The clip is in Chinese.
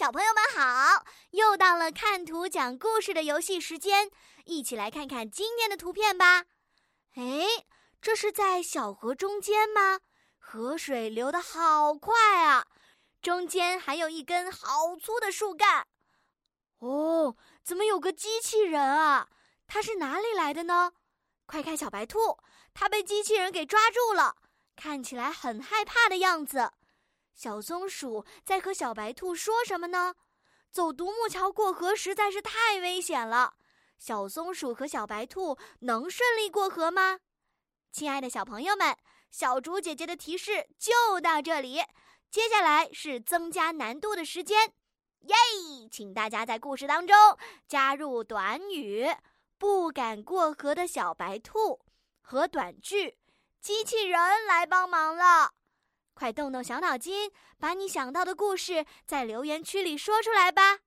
小朋友们好！又到了看图讲故事的游戏时间，一起来看看今天的图片吧。哎，这是在小河中间吗？河水流得好快啊！中间还有一根好粗的树干。哦，怎么有个机器人啊？它是哪里来的呢？快看，小白兔，它被机器人给抓住了，看起来很害怕的样子。小松鼠在和小白兔说什么呢？走独木桥过河实在是太危险了。小松鼠和小白兔能顺利过河吗？亲爱的小朋友们，小竹姐姐的提示就到这里。接下来是增加难度的时间，耶！请大家在故事当中加入短语“不敢过河的小白兔”和短句“机器人来帮忙了”。快动动小脑筋，把你想到的故事在留言区里说出来吧。